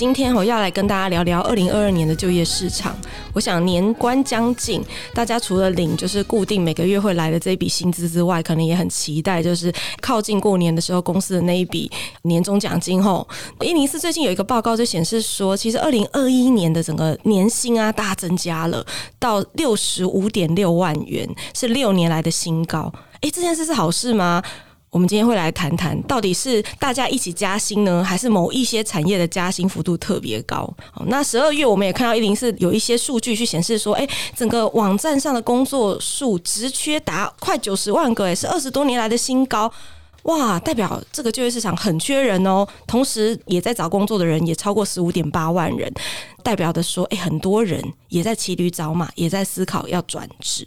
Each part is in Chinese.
今天我要来跟大家聊聊二零二二年的就业市场。我想年关将近，大家除了领就是固定每个月会来的这一笔薪资之外，可能也很期待就是靠近过年的时候公司的那一笔年终奖金。后一零四最近有一个报告就显示说，其实二零二一年的整个年薪啊大增加了到六十五点六万元，是六年来的新高。诶，这件事是好事吗？我们今天会来谈谈，到底是大家一起加薪呢，还是某一些产业的加薪幅度特别高？好，那十二月我们也看到一零四有一些数据去显示说，诶，整个网站上的工作数职缺达快九十万个，诶，是二十多年来的新高，哇，代表这个就业市场很缺人哦。同时，也在找工作的人也超过十五点八万人，代表的说，诶，很多人也在骑驴找马，也在思考要转职。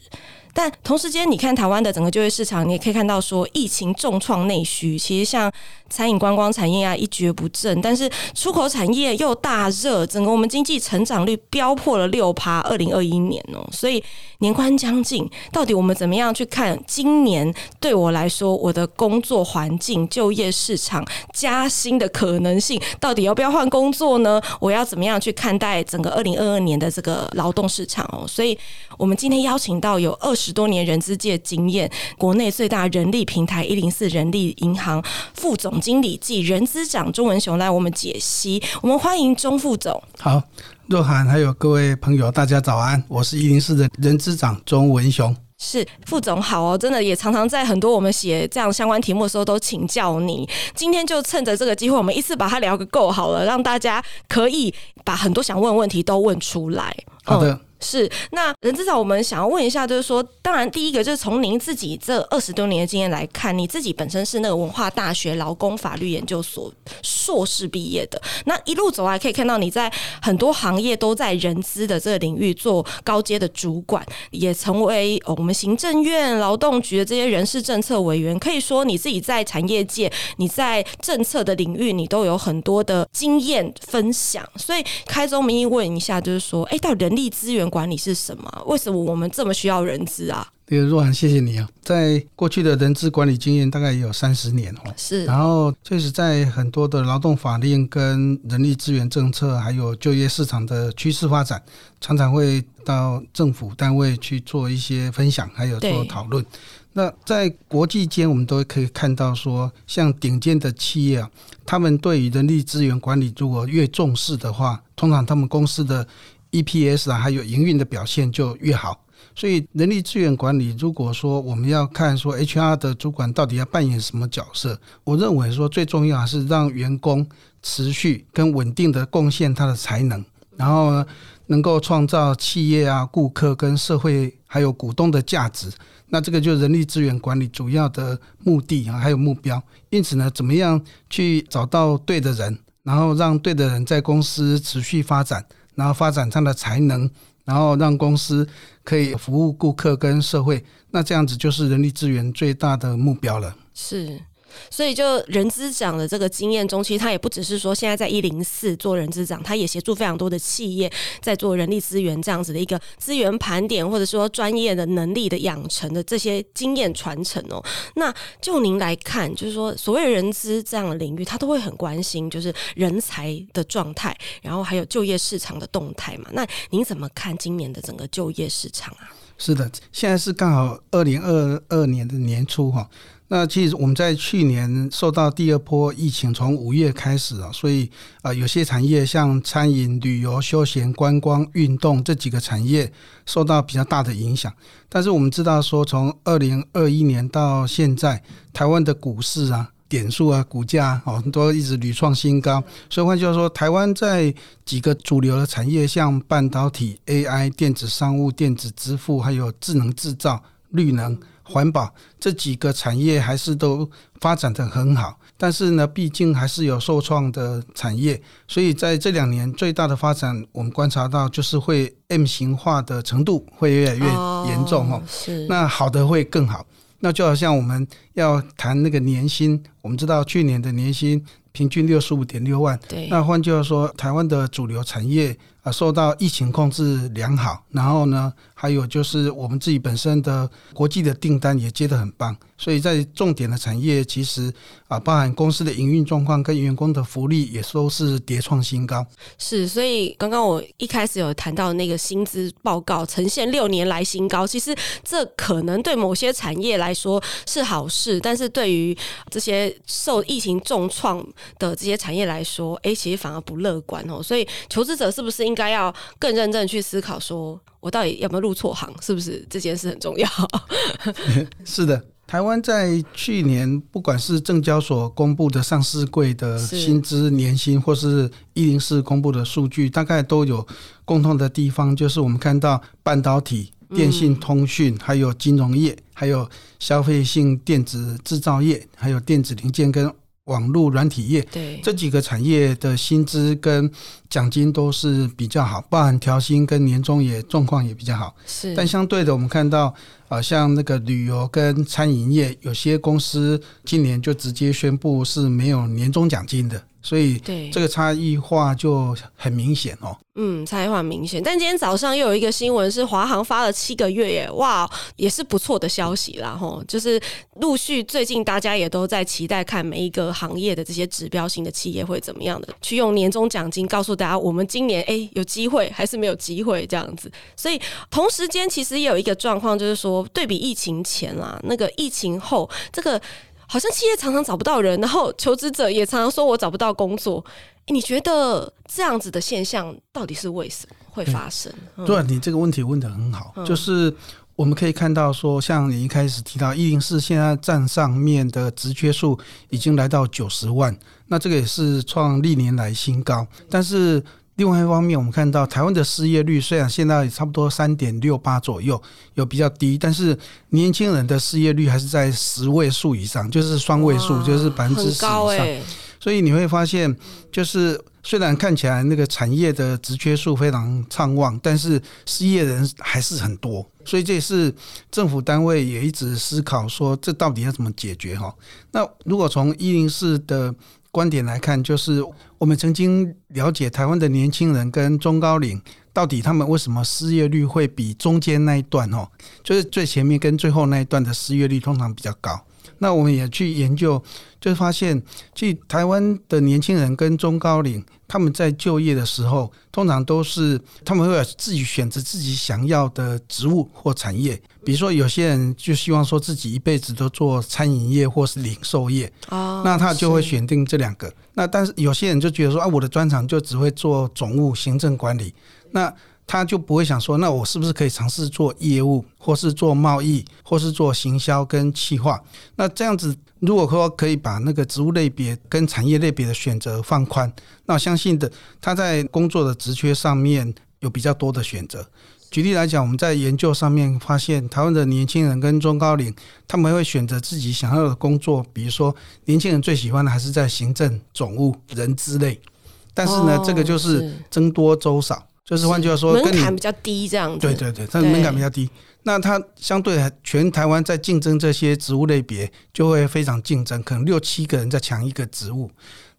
但同时间，你看台湾的整个就业市场，你也可以看到说，疫情重创内需，其实像餐饮观光产业啊一蹶不振，但是出口产业又大热，整个我们经济成长率飙破了六趴，二零二一年哦，所以年关将近，到底我们怎么样去看今年对我来说，我的工作环境、就业市场、加薪的可能性，到底要不要换工作呢？我要怎么样去看待整个二零二二年的这个劳动市场哦？所以我们今天邀请到有二十。十多年人资界经验，国内最大人力平台一零四人力银行副总经理暨人资长钟文雄来我们解析。我们欢迎钟副总。好，若涵还有各位朋友，大家早安，我是一零四的人资长钟文雄。是副总好哦，真的也常常在很多我们写这样相关题目的时候都请教你。今天就趁着这个机会，我们一次把它聊个够好了，让大家可以把很多想问的问题都问出来。好的。嗯是，那人资长，我们想要问一下，就是说，当然，第一个就是从您自己这二十多年的经验来看，你自己本身是那个文化大学劳工法律研究所硕士毕业的，那一路走来，可以看到你在很多行业都在人资的这个领域做高阶的主管，也成为哦我们行政院劳动局的这些人事政策委员，可以说你自己在产业界，你在政策的领域，你都有很多的经验分享，所以开宗明义问一下，就是说，哎，到人力资源。管理是什么？为什么我们这么需要人资啊？那个，若涵，谢谢你啊！在过去的人资管理经验大概也有三十年哦。是，然后确实在很多的劳动法令跟人力资源政策，还有就业市场的趋势发展，常常会到政府单位去做一些分享，还有做讨论。那在国际间，我们都可以看到说，像顶尖的企业啊，他们对于人力资源管理如果越重视的话，通常他们公司的 EPS 啊，还有营运的表现就越好。所以人力资源管理，如果说我们要看说 HR 的主管到底要扮演什么角色，我认为说最重要还是让员工持续跟稳定的贡献他的才能，然后呢，能够创造企业啊、顾客跟社会还有股东的价值。那这个就是人力资源管理主要的目的啊，还有目标。因此呢，怎么样去找到对的人，然后让对的人在公司持续发展。然后发展他的才能，然后让公司可以服务顾客跟社会，那这样子就是人力资源最大的目标了。是。所以，就人资长的这个经验中，其实他也不只是说现在在一零四做人资长，他也协助非常多的企业在做人力资源这样子的一个资源盘点，或者说专业的能力的养成的这些经验传承哦。那就您来看，就是说所谓人资这样的领域，他都会很关心就是人才的状态，然后还有就业市场的动态嘛。那您怎么看今年的整个就业市场啊？是的，现在是刚好二零二二年的年初哈。那其实我们在去年受到第二波疫情，从五月开始啊，所以啊，有些产业像餐饮、旅游、休闲、观光、运动这几个产业受到比较大的影响。但是我们知道说，从二零二一年到现在，台湾的股市啊、点数啊、股价哦，都一直屡创新高。所以换句话说，台湾在几个主流的产业，像半导体、AI、电子商务、电子支付，还有智能制造、绿能。环保这几个产业还是都发展的很好，但是呢，毕竟还是有受创的产业，所以在这两年最大的发展，我们观察到就是会 M 型化的程度会越来越严重哦。是，那好的会更好。那就好像我们要谈那个年薪，我们知道去年的年薪平均六十五点六万，对。那换句话说，台湾的主流产业啊，受到疫情控制良好，然后呢，还有就是我们自己本身的国际的订单也接得很棒。所以在重点的产业，其实啊，包含公司的营运状况跟员工的福利，也都是叠创新高。是，所以刚刚我一开始有谈到那个薪资报告呈现六年来新高，其实这可能对某些产业来说是好事，但是对于这些受疫情重创的这些产业来说，哎，其实反而不乐观哦。所以求职者是不是应该要更认真去思考，说我到底有没有入错行？是不是这件事很重要？是的。台湾在去年，不管是证交所公布的上市柜的薪资年薪，或是一零四公布的数据，大概都有共同的地方，就是我们看到半导体、电信、通讯，还有金融业，还有消费性电子制造业，还有电子零件跟网络软体业，对这几个产业的薪资跟奖金都是比较好，包含调薪跟年终也状况也比较好。是，但相对的，我们看到。呃像那个旅游跟餐饮业，有些公司今年就直接宣布是没有年终奖金的。所以，对这个差异化就很明显哦。嗯，差异化明显。但今天早上又有一个新闻是华航发了七个月耶，哇，也是不错的消息啦。吼，就是陆续最近大家也都在期待看每一个行业的这些指标性的企业会怎么样的去用年终奖金告诉大家，我们今年诶有机会还是没有机会这样子。所以同时间其实也有一个状况，就是说对比疫情前啦，那个疫情后这个。好像企业常常找不到人，然后求职者也常常说我找不到工作。你觉得这样子的现象到底是为什么会发生？对，你这个问题问的很好，就是我们可以看到说，像你一开始提到一零四现在站上面的职缺数已经来到九十万，那这个也是创历年来新高，但是。另外一方面，我们看到台湾的失业率虽然现在差不多三点六八左右，有比较低，但是年轻人的失业率还是在十位数以上，就是双位数，就是百分之十以上。所以你会发现，就是虽然看起来那个产业的职缺数非常畅旺，但是失业人还是很多。所以这也是政府单位也一直思考说，这到底要怎么解决哈？那如果从一零四的观点来看，就是我们曾经了解台湾的年轻人跟中高龄，到底他们为什么失业率会比中间那一段哦，就是最前面跟最后那一段的失业率通常比较高。那我们也去研究，就发现，其实台湾的年轻人跟中高龄，他们在就业的时候，通常都是他们会自己选择自己想要的职务或产业。比如说，有些人就希望说自己一辈子都做餐饮业或是零售业，那他就会选定这两个。那但是有些人就觉得说，啊，我的专长就只会做总务、行政管理，那。他就不会想说，那我是不是可以尝试做业务，或是做贸易，或是做行销跟企划？那这样子，如果说可以把那个职务类别跟产业类别的选择放宽，那我相信的他在工作的职缺上面有比较多的选择。举例来讲，我们在研究上面发现，台湾的年轻人跟中高龄，他们会选择自己想要的工作，比如说年轻人最喜欢的还是在行政、总务、人资类，但是呢，这个就是僧多粥少。就是换句话说，门槛比较低，这样子。对对对，它门槛比较低。那它相对全台湾在竞争这些职务类别，就会非常竞争，可能六七个人在抢一个职务。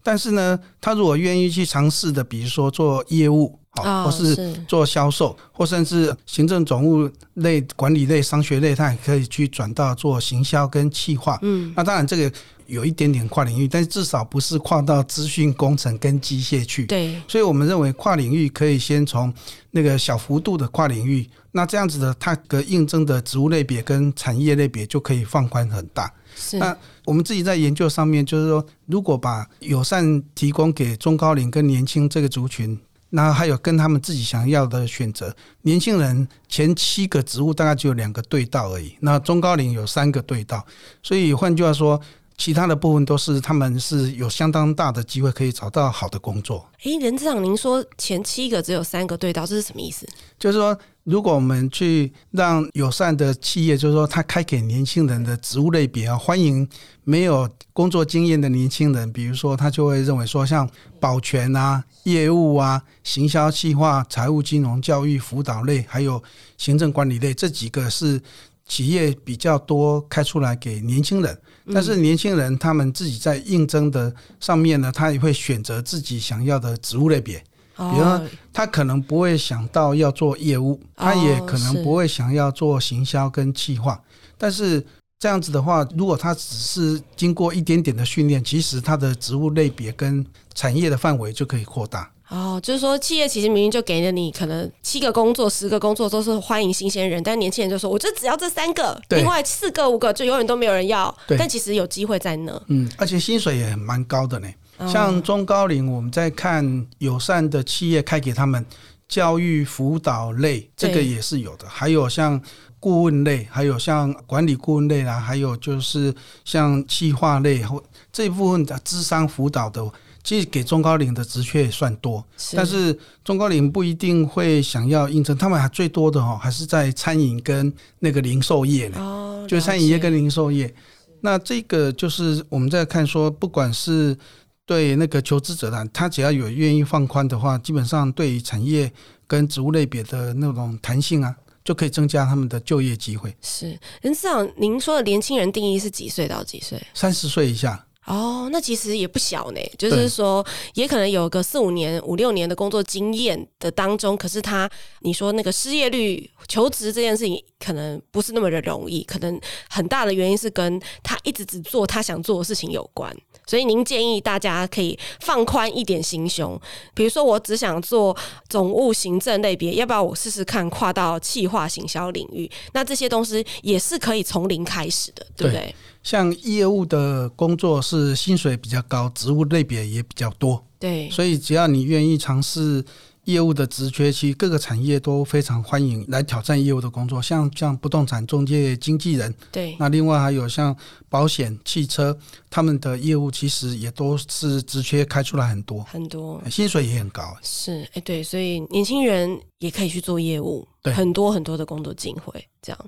但是呢，他如果愿意去尝试的，比如说做业务，或是做销售，或甚至行政总务类、管理类、商学类，他也可以去转到做行销跟企划。嗯，那当然这个。有一点点跨领域，但是至少不是跨到资讯工程跟机械去。对，所以我们认为跨领域可以先从那个小幅度的跨领域，那这样子的它的应征的职务类别跟产业类别就可以放宽很大。是。那我们自己在研究上面，就是说，如果把友善提供给中高龄跟年轻这个族群，那还有跟他们自己想要的选择，年轻人前七个职务大概只有两个对道而已，那中高龄有三个对道，所以换句话说。其他的部分都是他们是有相当大的机会可以找到好的工作。诶，任次长，您说前七个只有三个对到，这是什么意思？就是说，如果我们去让友善的企业，就是说，他开给年轻人的职务类别啊，欢迎没有工作经验的年轻人，比如说，他就会认为说，像保全啊、业务啊、行销计划、财务金融、教育辅导类，还有行政管理类这几个是。企业比较多开出来给年轻人，但是年轻人他们自己在应征的上面呢，他也会选择自己想要的职务类别。比如说，他可能不会想到要做业务，他也可能不会想要做行销跟企划。但是这样子的话，如果他只是经过一点点的训练，其实他的职务类别跟产业的范围就可以扩大。哦，就是说，企业其实明明就给了你可能七个工作、十个工作都是欢迎新鲜人，但年轻人就说：“我就只要这三个，另外四个、五个就永远都没有人要。”但其实有机会在那。嗯，而且薪水也蛮高的呢。像中高龄，我们在看友善的企业开给他们教育辅导类，这个也是有的。还有像顾问类，还有像管理顾问类啦，还有就是像企划类或这一部分的智商辅导的。其实给中高龄的职缺也算多，但是中高龄不一定会想要应征，他们还最多的哦，还是在餐饮跟那个零售业呢。哦，就餐饮业跟零售业。那这个就是我们在看说，不管是对那个求职者呢，他只要有愿意放宽的话，基本上对于产业跟职务类别的那种弹性啊，就可以增加他们的就业机会。是，任市长，您说的年轻人定义是几岁到几岁？三十岁以下。哦，那其实也不小呢，就是说，也可能有个四五年、五六年的工作经验的当中，可是他，你说那个失业率、求职这件事情，可能不是那么的容易，可能很大的原因是跟他一直只做他想做的事情有关。所以您建议大家可以放宽一点心胸，比如说我只想做总务行政类别，要不要我试试看跨到企划行销领域？那这些东西也是可以从零开始的，对不对？对像业务的工作是薪水比较高，职务类别也比较多，对，所以只要你愿意尝试业务的职缺，其实各个产业都非常欢迎来挑战业务的工作，像像不动产中介经纪人，对，那另外还有像保险、汽车，他们的业务其实也都是职缺开出来很多很多，薪水也很高，是哎对，所以年轻人也可以去做业务。很多很多的工作机会，这样。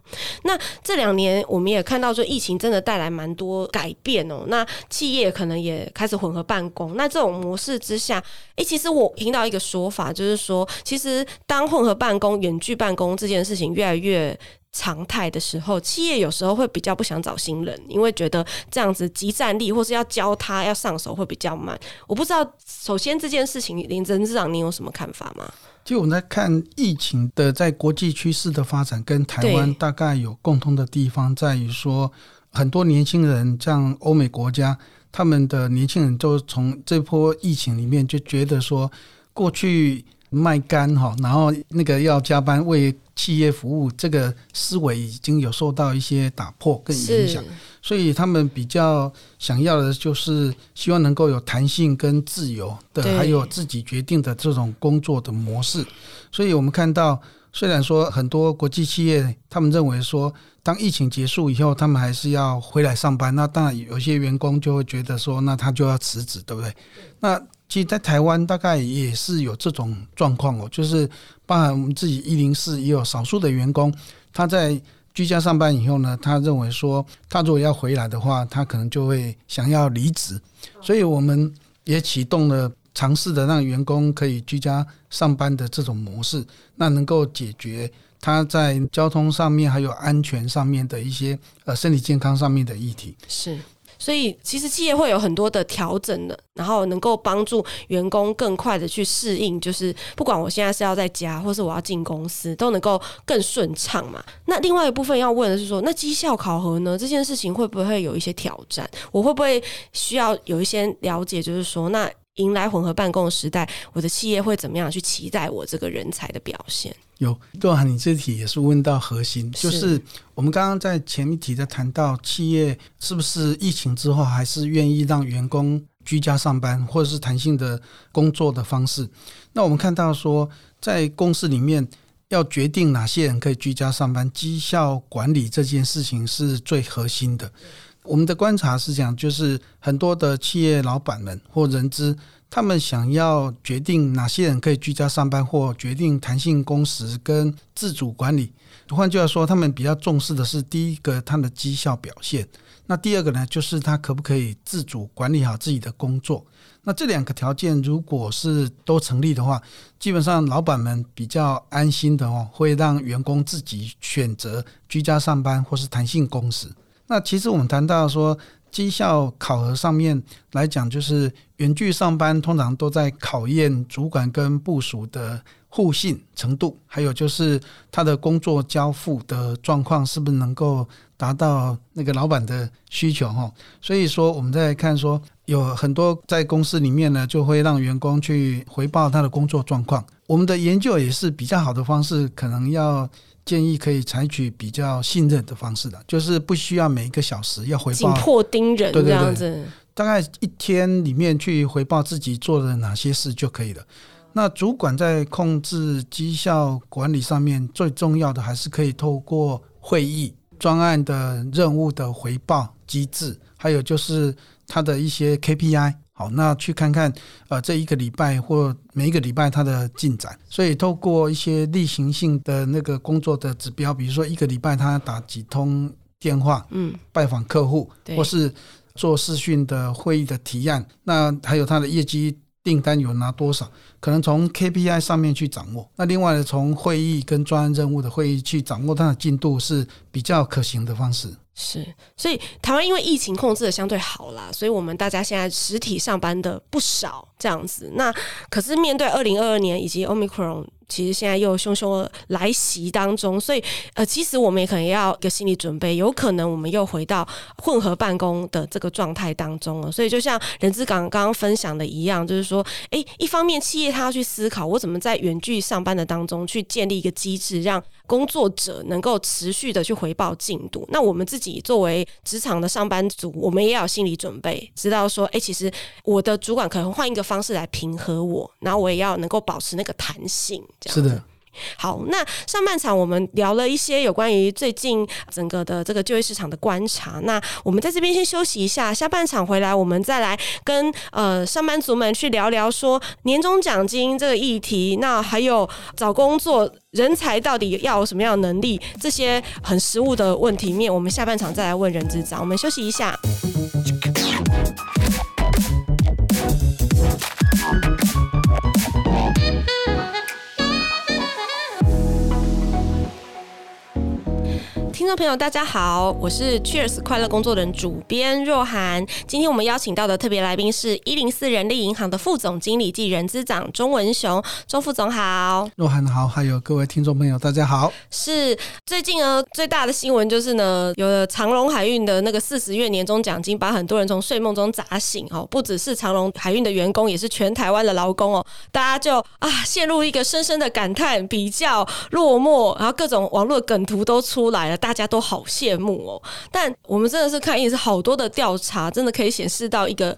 那这两年我们也看到，说疫情真的带来蛮多改变哦。那企业可能也开始混合办公。那这种模式之下，诶，其实我听到一个说法，就是说，其实当混合办公、远距办公这件事情越来越常态的时候，企业有时候会比较不想找新人，因为觉得这样子即战力，或是要教他要上手会比较慢。我不知道，首先这件事情，林真市长，你有什么看法吗？其实我们在看疫情的在国际趋势的发展，跟台湾大概有共通的地方，在于说很多年轻人，像欧美国家，他们的年轻人就从这波疫情里面就觉得说，过去卖肝哈，然后那个要加班为企业服务，这个思维已经有受到一些打破跟影响。所以他们比较想要的就是希望能够有弹性跟自由的，还有自己决定的这种工作的模式。所以我们看到，虽然说很多国际企业他们认为说，当疫情结束以后，他们还是要回来上班。那当然有些员工就会觉得说，那他就要辞职，对不对？那其实，在台湾大概也是有这种状况哦，就是包含我们自己一零四也有少数的员工，他在。居家上班以后呢，他认为说，他如果要回来的话，他可能就会想要离职，所以我们也启动了尝试的让员工可以居家上班的这种模式，那能够解决他在交通上面还有安全上面的一些呃身体健康上面的议题。是。所以，其实企业会有很多的调整的，然后能够帮助员工更快的去适应，就是不管我现在是要在家，或是我要进公司，都能够更顺畅嘛。那另外一部分要问的是说，那绩效考核呢？这件事情会不会有一些挑战？我会不会需要有一些了解？就是说，那迎来混合办公的时代，我的企业会怎么样去期待我这个人才的表现？有，对啊，你这题也是问到核心，就是我们刚刚在前一题在谈到，企业是不是疫情之后还是愿意让员工居家上班，或者是弹性的工作的方式？那我们看到说，在公司里面要决定哪些人可以居家上班，绩效管理这件事情是最核心的。我们的观察是讲，就是很多的企业老板们或人资，他们想要决定哪些人可以居家上班，或决定弹性工时跟自主管理。换句话说，他们比较重视的是第一个他的绩效表现，那第二个呢，就是他可不可以自主管理好自己的工作。那这两个条件如果是都成立的话，基本上老板们比较安心的哦，会让员工自己选择居家上班或是弹性工时。那其实我们谈到说绩效考核上面来讲，就是远距上班通常都在考验主管跟部署的互信程度，还有就是他的工作交付的状况是不是能够达到那个老板的需求哈。所以说我们在看说。有很多在公司里面呢，就会让员工去回报他的工作状况。我们的研究也是比较好的方式，可能要建议可以采取比较信任的方式的，就是不需要每一个小时要回报，紧迫盯人这样子。对对对，大概一天里面去回报自己做了哪些事就可以了。那主管在控制绩效管理上面，最重要的还是可以透过会议、专案的任务的回报机制，还有就是。他的一些 KPI，好，那去看看，呃，这一个礼拜或每一个礼拜他的进展。所以透过一些例行性的那个工作的指标，比如说一个礼拜他打几通电话，嗯，拜访客户，或是做视讯的会议的提案，那还有他的业绩订单有拿多少，可能从 KPI 上面去掌握。那另外呢，从会议跟专案任务的会议去掌握它的进度是比较可行的方式。是，所以台湾因为疫情控制的相对好啦，所以我们大家现在实体上班的不少这样子。那可是面对二零二二年以及 Omicron。其实现在又凶凶来袭当中，所以呃，其实我们也可能要一个心理准备，有可能我们又回到混合办公的这个状态当中了。所以就像人资刚刚刚分享的一样，就是说，诶，一方面企业他要去思考，我怎么在远距上班的当中去建立一个机制，让工作者能够持续的去回报进度。那我们自己作为职场的上班族，我们也要有心理准备，知道说，诶，其实我的主管可能换一个方式来平和我，然后我也要能够保持那个弹性。是的，好，那上半场我们聊了一些有关于最近整个的这个就业市场的观察。那我们在这边先休息一下，下半场回来我们再来跟呃上班族们去聊聊说年终奖金这个议题。那还有找工作人才到底要有什么样的能力，这些很实务的问题面，我们下半场再来问人资长。我们休息一下。听众朋友，大家好，我是 Cheers 快乐工作人主编若涵。今天我们邀请到的特别来宾是一零四人力银行的副总经理暨人资长钟文雄，钟副总好。若涵好，还有各位听众朋友，大家好。是最近呢，最大的新闻就是呢，有了长荣海运的那个四十月年终奖金，把很多人从睡梦中砸醒哦。不只是长荣海运的员工，也是全台湾的劳工哦。大家就啊，陷入一个深深的感叹，比较落寞，然后各种网络梗图都出来了，大。大家都好羡慕哦，但我们真的是看也是好多的调查，真的可以显示到一个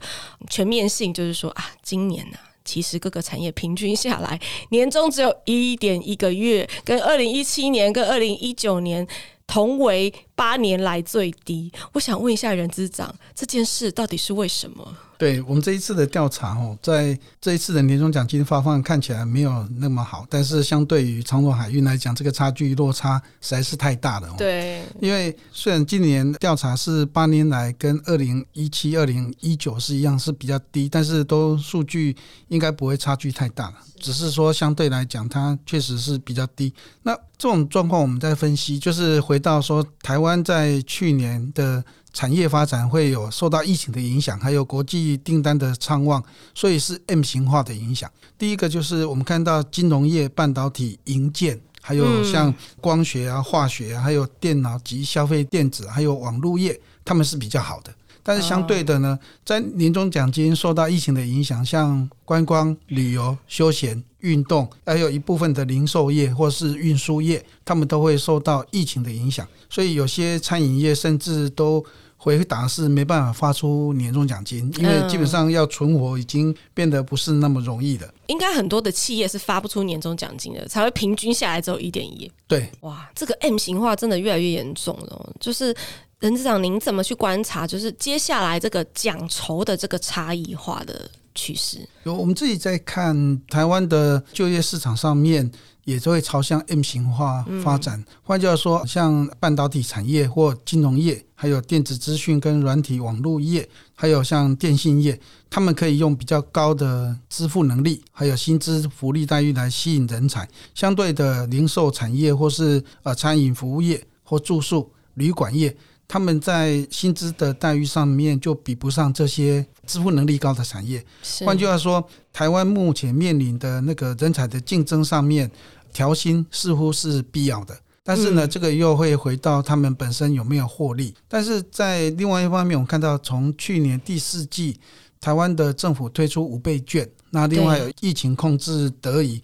全面性，就是说啊，今年呢、啊，其实各个产业平均下来年终只有一点一个月，跟二零一七年跟二零一九年同为八年来最低。我想问一下人资长，这件事到底是为什么？对我们这一次的调查哦，在这一次的年终奖金发放看起来没有那么好，但是相对于长荣海运来讲，这个差距落差实在是太大了。对，因为虽然今年调查是八年来跟二零一七、二零一九是一样是比较低，但是都数据应该不会差距太大了，只是说相对来讲它确实是比较低。那这种状况我们在分析，就是回到说台湾在去年的。产业发展会有受到疫情的影响，还有国际订单的畅旺，所以是 M 型化的影响。第一个就是我们看到金融业、半导体、银建，还有像光学啊、化学啊，还有电脑及消费电子，还有网络业，他们是比较好的。但是相对的呢，在年终奖金受到疫情的影响，像观光、旅游、休闲、运动，还有一部分的零售业或是运输业，他们都会受到疫情的影响。所以有些餐饮业甚至都回答是没办法发出年终奖金，因为基本上要存活已经变得不是那么容易了。应该很多的企业是发不出年终奖金的，才会平均下来只有一点一。对，哇，这个 M 型化真的越来越严重了，就是。任市长，您怎么去观察？就是接下来这个奖酬的这个差异化的趋势？有，我们自己在看台湾的就业市场上面。也就会朝向 M 型化发展。换句话说，像半导体产业或金融业，还有电子资讯跟软体网络业，还有像电信业，他们可以用比较高的支付能力，还有薪资福利待遇来吸引人才。相对的，零售产业或是呃餐饮服务业或住宿旅馆业。他们在薪资的待遇上面就比不上这些支付能力高的产业。换句话说，台湾目前面临的那个人才的竞争上面，调薪似乎是必要的。但是呢，这个又会回到他们本身有没有获利。但是在另外一方面，我们看到从去年第四季，台湾的政府推出五倍券，那另外有疫情控制得宜。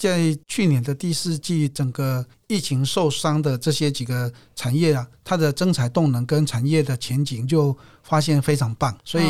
在去年的第四季，整个疫情受伤的这些几个产业啊，它的增产动能跟产业的前景就发现非常棒，所以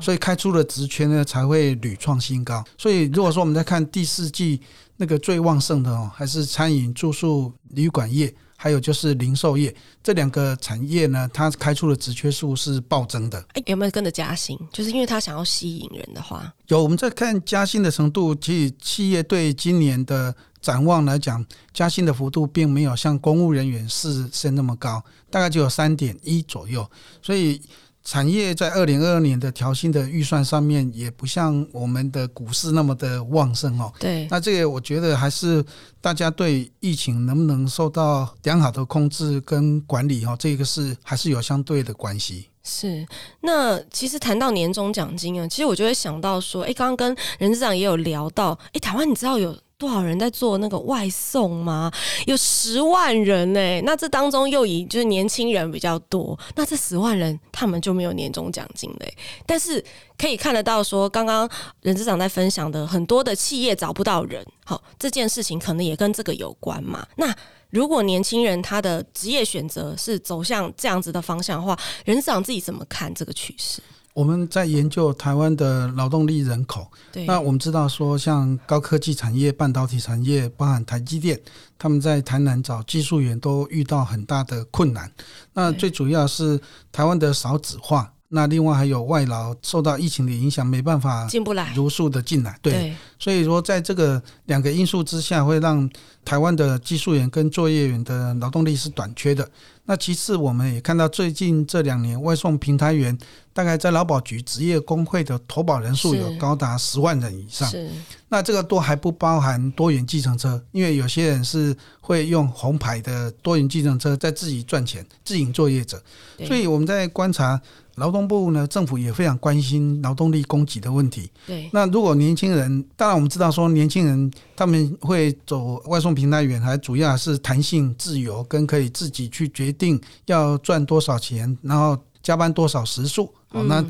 所以开出的直缺呢才会屡创新高。所以如果说我们在看第四季那个最旺盛的哦，还是餐饮、住宿、旅馆业。还有就是零售业这两个产业呢，它开出的职缺数是暴增的。哎，有没有跟着加薪？就是因为他想要吸引人的话，有。我们在看加薪的程度，其实企业对今年的展望来讲，加薪的幅度并没有像公务人员是升那么高，大概就有三点一左右。所以。产业在二零二二年的调薪的预算上面，也不像我们的股市那么的旺盛哦。对，那这个我觉得还是大家对疫情能不能受到良好的控制跟管理哦，这个是还是有相对的关系。是，那其实谈到年终奖金啊，其实我就会想到说，哎，刚刚跟任资长也有聊到，哎，台湾你知道有。多少人在做那个外送吗？有十万人呢、那这当中又以就是年轻人比较多，那这十万人他们就没有年终奖金嘞、但是可以看得到说，刚刚人资长在分享的很多的企业找不到人，好，这件事情可能也跟这个有关嘛。那如果年轻人他的职业选择是走向这样子的方向的话，人资长自己怎么看这个趋势？我们在研究台湾的劳动力人口，那我们知道说，像高科技产业、半导体产业，包含台积电，他们在台南找技术员都遇到很大的困难。那最主要是台湾的少子化。那另外还有外劳受到疫情的影响，没办法进不来，如数的进来。对，所以说在这个两个因素之下，会让台湾的技术员跟作业员的劳动力是短缺的。那其次，我们也看到最近这两年外送平台员，大概在劳保局职业工会的投保人数有高达十万人以上。是。那这个都还不包含多元计程车，因为有些人是会用红牌的多元计程车在自己赚钱，自营作业者。所以我们在观察。劳动部呢，政府也非常关心劳动力供给的问题。对，那如果年轻人，当然我们知道说年轻人他们会走外送平台员，还主要是弹性自由，跟可以自己去决定要赚多少钱，然后加班多少时数。好，那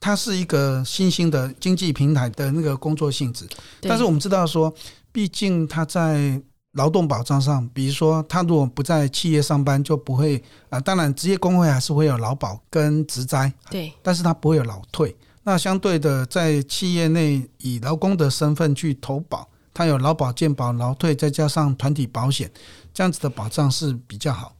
它是一个新兴的经济平台的那个工作性质。但是我们知道说，毕竟它在。劳动保障上，比如说他如果不在企业上班，就不会啊。当然，职业工会还是会有劳保跟职灾，对，但是他不会有劳退。那相对的，在企业内以劳工的身份去投保，他有劳保、健保、劳退，再加上团体保险，这样子的保障是比较好。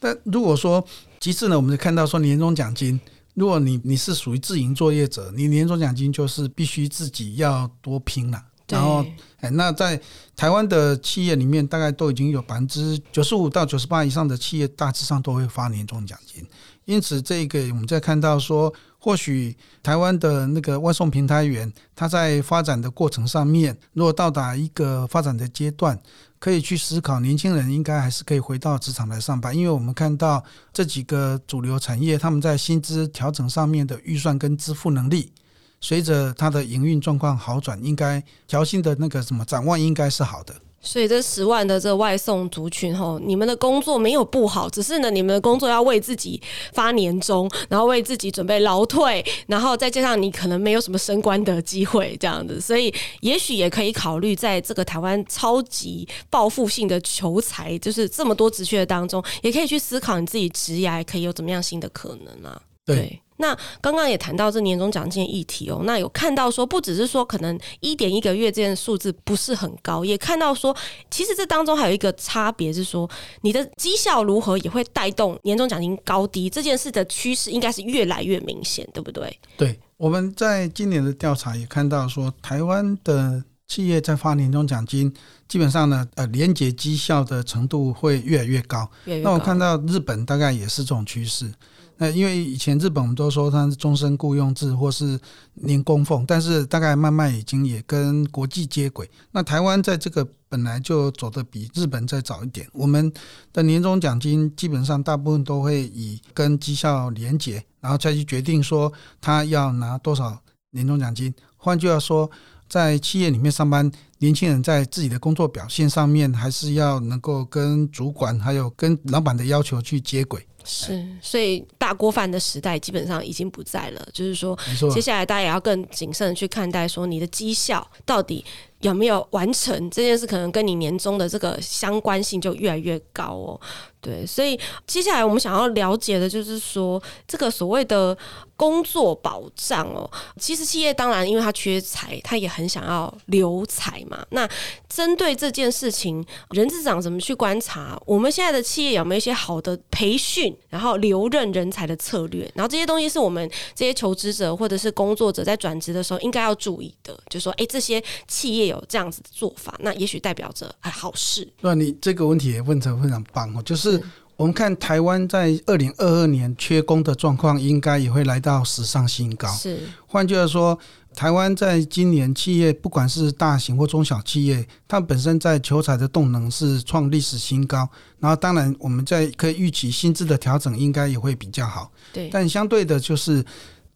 但如果说其次呢，我们看到说年终奖金，如果你你是属于自营作业者，你年终奖金就是必须自己要多拼了。然后，哎，那在台湾的企业里面，大概都已经有百分之九十五到九十八以上的企业，大致上都会发年终奖金。因此，这个我们在看到说，或许台湾的那个外送平台员，他在发展的过程上面，如果到达一个发展的阶段，可以去思考，年轻人应该还是可以回到职场来上班，因为我们看到这几个主流产业，他们在薪资调整上面的预算跟支付能力。随着它的营运状况好转，应该调薪的那个什么展望应该是好的。所以这十万的这外送族群吼，你们的工作没有不好，只是呢，你们的工作要为自己发年终，然后为自己准备劳退，然后再加上你可能没有什么升官的机会这样子，所以也许也可以考虑在这个台湾超级报复性的求财，就是这么多职缺当中，也可以去思考你自己职业可以有怎么样新的可能啊？对。那刚刚也谈到这年终奖金议题哦，那有看到说，不只是说可能一点一个月这件数字不是很高，也看到说，其实这当中还有一个差别是说，你的绩效如何也会带动年终奖金高低这件事的趋势，应该是越来越明显，对不对？对，我们在今年的调查也看到说，台湾的企业在发年终奖金，基本上呢，呃，连结绩效的程度会越来越高。越越高。那我看到日本大概也是这种趋势。那因为以前日本我们都说它是终身雇佣制或是年功俸，但是大概慢慢已经也跟国际接轨。那台湾在这个本来就走得比日本再早一点，我们的年终奖金基本上大部分都会以跟绩效连结，然后再去决定说他要拿多少年终奖金。换句话说，在企业里面上班，年轻人在自己的工作表现上面，还是要能够跟主管还有跟老板的要求去接轨。是，所以大锅饭的时代基本上已经不在了。就是说，接下来大家也要更谨慎的去看待，说你的绩效到底有没有完成这件事，可能跟你年终的这个相关性就越来越高哦。对，所以接下来我们想要了解的就是说，这个所谓的工作保障哦，其实企业当然因为它缺才，它也很想要留才嘛。那针对这件事情，人资长怎么去观察？我们现在的企业有没有一些好的培训，然后留任人才的策略？然后这些东西是我们这些求职者或者是工作者在转职的时候应该要注意的。就说，哎，这些企业有这样子的做法，那也许代表着哎好事。那你这个问题也问得非常棒哦，就是。是我们看台湾在二零二二年缺工的状况，应该也会来到史上新高。是，换句话说，台湾在今年企业不管是大型或中小企业，它本身在求财的动能是创历史新高。然后，当然我们在可以预期薪资的调整应该也会比较好。对，但相对的，就是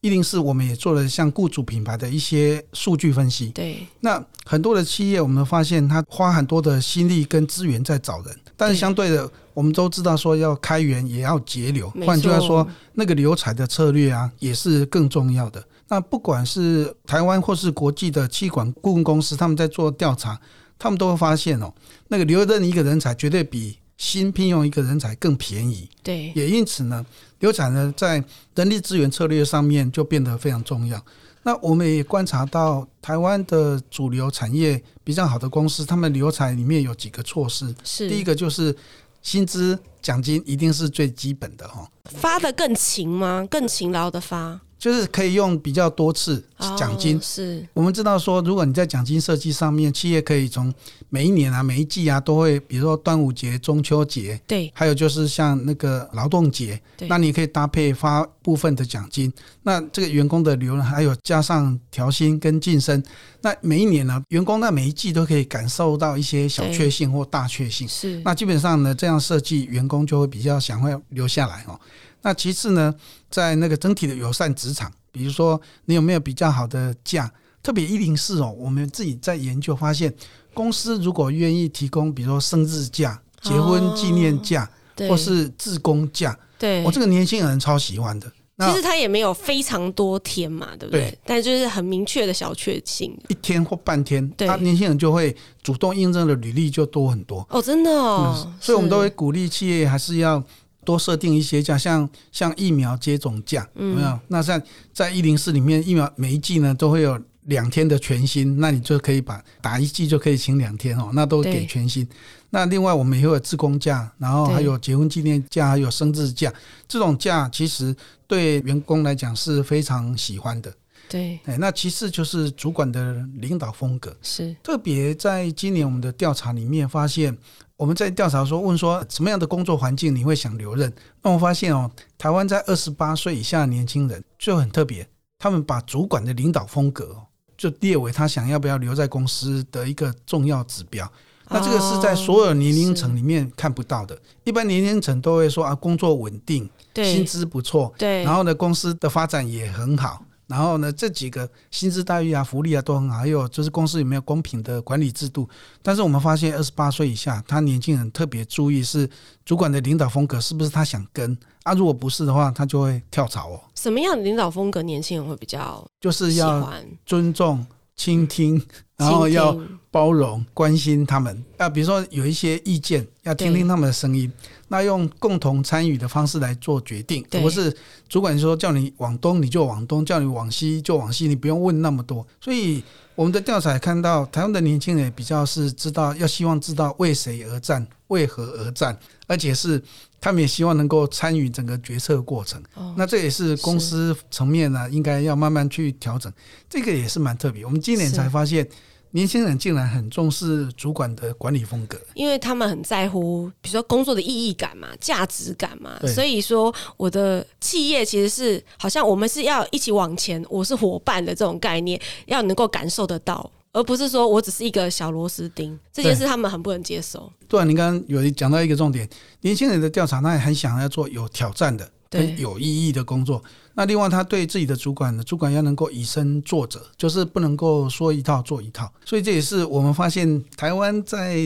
一零四我们也做了像雇主品牌的一些数据分析。对，那很多的企业我们发现，他花很多的心力跟资源在找人，但是相对的。我们都知道说要开源也要节流，换句话说，那个留才的策略啊，也是更重要的。那不管是台湾或是国际的气管顾问公司，他们在做调查，他们都会发现哦，那个留任一个人才绝对比新聘用一个人才更便宜。对，也因此呢，流产呢在人力资源策略上面就变得非常重要。那我们也观察到，台湾的主流产业比较好的公司，他们留才里面有几个措施，是第一个就是。薪资奖金一定是最基本的哈，发的更勤吗？更勤劳的发。就是可以用比较多次奖金，是。我们知道说，如果你在奖金设计上面，企业可以从每一年啊、每一季啊，都会，比如说端午节、中秋节，对，还有就是像那个劳动节，那你可以搭配发部分的奖金，那这个员工的留任，还有加上调薪跟晋升，那每一年呢，员工在每一季都可以感受到一些小确幸或大确幸，是，那基本上呢，这样设计，员工就会比较想会留下来哦。那其次呢，在那个整体的友善职场，比如说你有没有比较好的假？特别一零四哦，我们自己在研究发现，公司如果愿意提供，比如说生日假、结婚纪念假，哦、或是自工假，对，我、哦、这个年轻人超喜欢的。其实他也没有非常多天嘛，对不对？对，但就是很明确的小确幸，一天或半天，他年轻人就会主动应征的履历就多很多哦，真的哦、嗯。所以我们都会鼓励企业还是要。多设定一些假，像像疫苗接种假，有没有？那像在一零四里面，疫苗每一季呢都会有两天的全薪，那你就可以把打一季就可以请两天哦，那都给全薪。那另外我们也会有自工假，然后还有结婚纪念假，还有生日假，这种假其实对员工来讲是非常喜欢的。对，哎，那其次就是主管的领导风格，是特别在今年我们的调查里面发现。我们在调查说，问说什么样的工作环境你会想留任？那我发现哦，台湾在二十八岁以下的年轻人就很特别，他们把主管的领导风格就列为他想要不要留在公司的一个重要指标。那这个是在所有年龄层里面看不到的。一般年龄层都会说啊，工作稳定，薪资不错，对，然后呢，公司的发展也很好。然后呢，这几个薪资待遇啊、福利啊都很好，还有就是公司有没有公平的管理制度。但是我们发现，二十八岁以下，他年轻人特别注意是主管的领导风格是不是他想跟啊？如果不是的话，他就会跳槽哦。什么样的领导风格年轻人会比较？就是要尊重、倾听，然后要包容、关心他们。啊，比如说有一些意见，要听听他们的声音。那用共同参与的方式来做决定，而不是主管说叫你往东你就往东，叫你往西就往西，你不用问那么多。所以我们的调查也看到，台湾的年轻人比较是知道要希望知道为谁而战、为何而战，而且是他们也希望能够参与整个决策过程。哦，那这也是公司层面呢，应该要慢慢去调整。这个也是蛮特别。我们今年才发现。年轻人竟然很重视主管的管理风格，因为他们很在乎，比如说工作的意义感嘛、价值感嘛。所以说，我的企业其实是好像我们是要一起往前，我是伙伴的这种概念，要能够感受得到，而不是说我只是一个小螺丝钉。这件事他们很不能接受。对啊，你刚刚有讲到一个重点，年轻人的调查，他也很想要做有挑战的。很有意义的工作。那另外，他对自己的主管呢，主管要能够以身作则，就是不能够说一套做一套。所以这也是我们发现，台湾在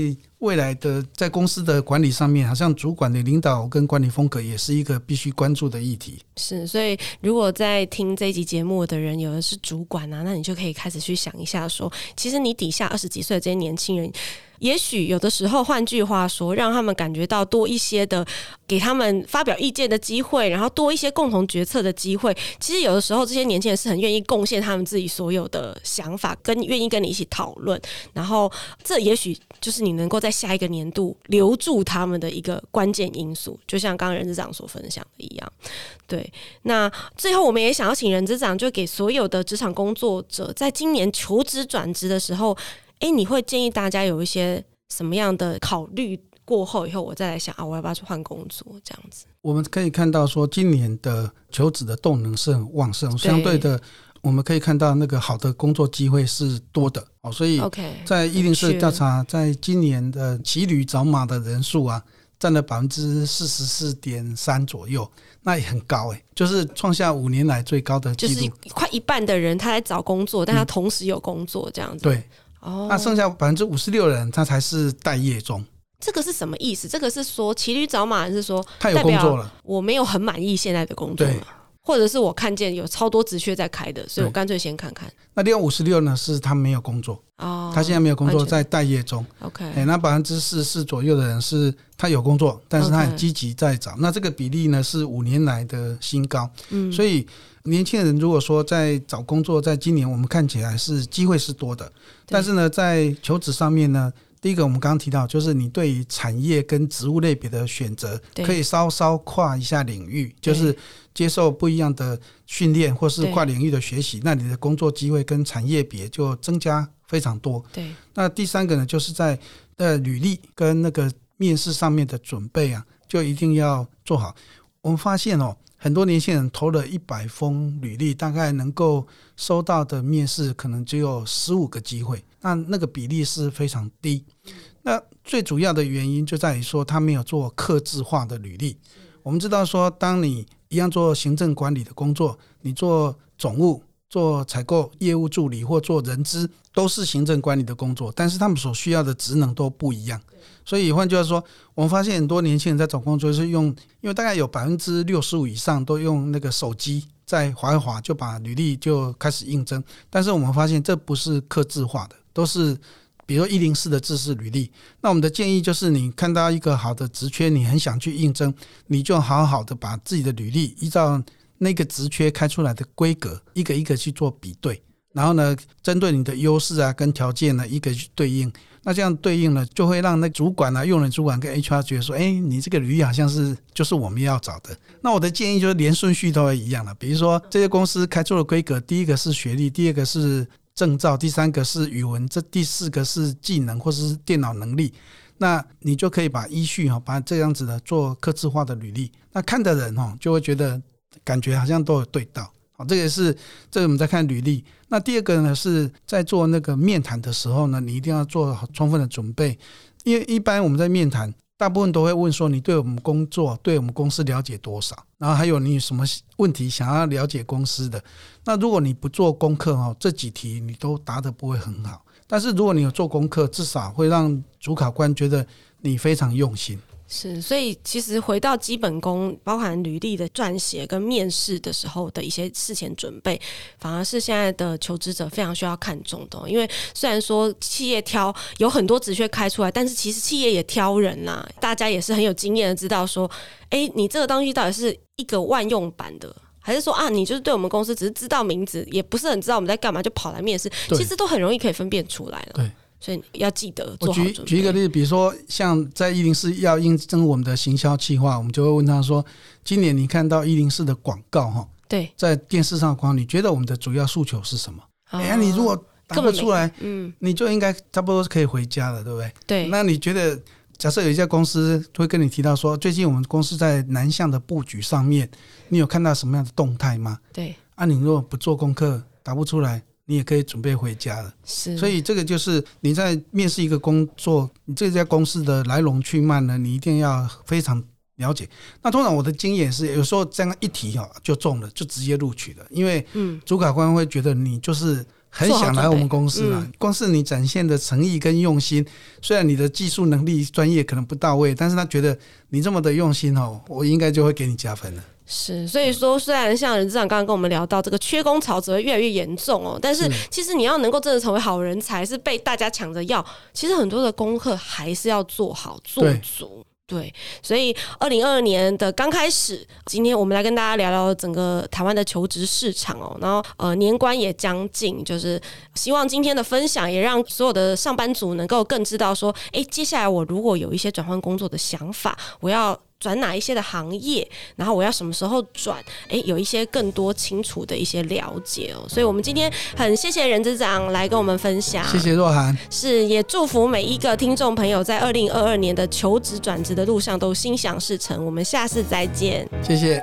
未来的在公司的管理上面，好像主管的领导跟管理风格也是一个必须关注的议题。是，所以如果在听这一集节目的人有的是主管啊，那你就可以开始去想一下说，说其实你底下二十几岁的这些年轻人。也许有的时候，换句话说，让他们感觉到多一些的，给他们发表意见的机会，然后多一些共同决策的机会。其实有的时候，这些年轻人是很愿意贡献他们自己所有的想法，跟愿意跟你一起讨论。然后，这也许就是你能够在下一个年度留住他们的一个关键因素。就像刚刚任资长所分享的一样，对。那最后，我们也想要请任资长，就给所有的职场工作者，在今年求职转职的时候。哎，你会建议大家有一些什么样的考虑过后以后，我再来想啊，我要不要去换工作这样子？我们可以看到说，今年的求职的动能是很旺盛，相对的，我们可以看到那个好的工作机会是多的哦。所以在一零四调查，在今年的骑驴找马的人数啊，占了百分之四十四点三左右，那也很高哎，就是创下五年来最高的。就是快一半的人他在找工作，但他同时有工作这样子。对。哦，那剩下百分之五十六的人，他才是待业中。这个是什么意思？这个是说骑驴找马，还是说他有工作了？我没有很满意现在的工作，或者是我看见有超多职缺在开的，所以我干脆先看看。那另外五十六呢？是他没有工作哦，他现在没有工作，在待业中。OK，哎，那百分之四十四左右的人是他有工作，但是他很积极在找。那这个比例呢，是五年来的新高。嗯，所以。年轻人如果说在找工作，在今年我们看起来是机会是多的，但是呢，在求职上面呢，第一个我们刚刚提到，就是你对于产业跟职务类别的选择，可以稍稍跨一下领域，就是接受不一样的训练，或是跨领域的学习，那你的工作机会跟产业别就增加非常多。对，那第三个呢，就是在呃履历跟那个面试上面的准备啊，就一定要做好。我们发现哦。很多年轻人投了一百封履历，大概能够收到的面试可能只有十五个机会，那那个比例是非常低。那最主要的原因就在于说，他没有做客制化的履历。我们知道说，当你一样做行政管理的工作，你做总务、做采购、业务助理或做人资，都是行政管理的工作，但是他们所需要的职能都不一样。所以换句话说，我们发现很多年轻人在找工作是用，因为大概有百分之六十五以上都用那个手机在滑一滑就把履历就开始应征。但是我们发现这不是刻制化的，都是比如一零四的制式履历。那我们的建议就是，你看到一个好的职缺，你很想去应征，你就好好的把自己的履历依照那个职缺开出来的规格，一个一个去做比对，然后呢，针对你的优势啊跟条件呢，一个去对应。那这样对应呢，就会让那主管啊、用人主管跟 HR 觉得说，哎，你这个履历好像是就是我们要找的。那我的建议就是连顺序都一样了。比如说这些公司开出的规格，第一个是学历，第二个是证照，第三个是语文，这第四个是技能或是电脑能力。那你就可以把依序哈，把这样子的做客制化的履历。那看的人哈，就会觉得感觉好像都有对到。好，这个是这个我们在看履历。那第二个呢，是在做那个面谈的时候呢，你一定要做好充分的准备，因为一般我们在面谈，大部分都会问说你对我们工作、对我们公司了解多少，然后还有你有什么问题想要了解公司的。那如果你不做功课哦，这几题你都答得不会很好。但是如果你有做功课，至少会让主考官觉得你非常用心。是，所以其实回到基本功，包含履历的撰写跟面试的时候的一些事前准备，反而是现在的求职者非常需要看重的。因为虽然说企业挑有很多职缺开出来，但是其实企业也挑人呐、啊，大家也是很有经验的，知道说，哎，你这个东西到底是一个万用版的，还是说啊，你就是对我们公司只是知道名字，也不是很知道我们在干嘛，就跑来面试，其实都很容易可以分辨出来了。对。所以要记得做好。我举举一个例子，比如说像在一零四要应征我们的行销计划，我们就会问他说：“今年你看到一零四的广告哈，对，在电视上广告，你觉得我们的主要诉求是什么？哎呀，你如果答不出来，嗯，你就应该差不多是可以回家了，对不对？对。那你觉得，假设有一家公司会跟你提到说，最近我们公司在南向的布局上面，你有看到什么样的动态吗？对。啊，你如果不做功课，答不出来。你也可以准备回家了，是，所以这个就是你在面试一个工作，你这家公司的来龙去脉呢，你一定要非常了解。那通常我的经验是，有时候这样一提哈就中了，就直接录取了，因为嗯，主考官会觉得你就是很想来我们公司啊，光是你展现的诚意跟用心，虽然你的技术能力专业可能不到位，但是他觉得你这么的用心哦，我应该就会给你加分了。是，所以说，虽然像任志长刚刚跟我们聊到这个缺工潮只会越来越严重哦，但是其实你要能够真的成为好人才，是被大家抢着要，其实很多的功课还是要做好做足。对，对，所以二零二二年的刚开始，今天我们来跟大家聊聊整个台湾的求职市场哦，然后呃年关也将近，就是希望今天的分享也让所有的上班族能够更知道说，哎，接下来我如果有一些转换工作的想法，我要。转哪一些的行业，然后我要什么时候转？诶，有一些更多清楚的一些了解哦。所以，我们今天很谢谢任之长来跟我们分享。谢谢若涵，是也祝福每一个听众朋友在二零二二年的求职转职的路上都心想事成。我们下次再见，谢谢。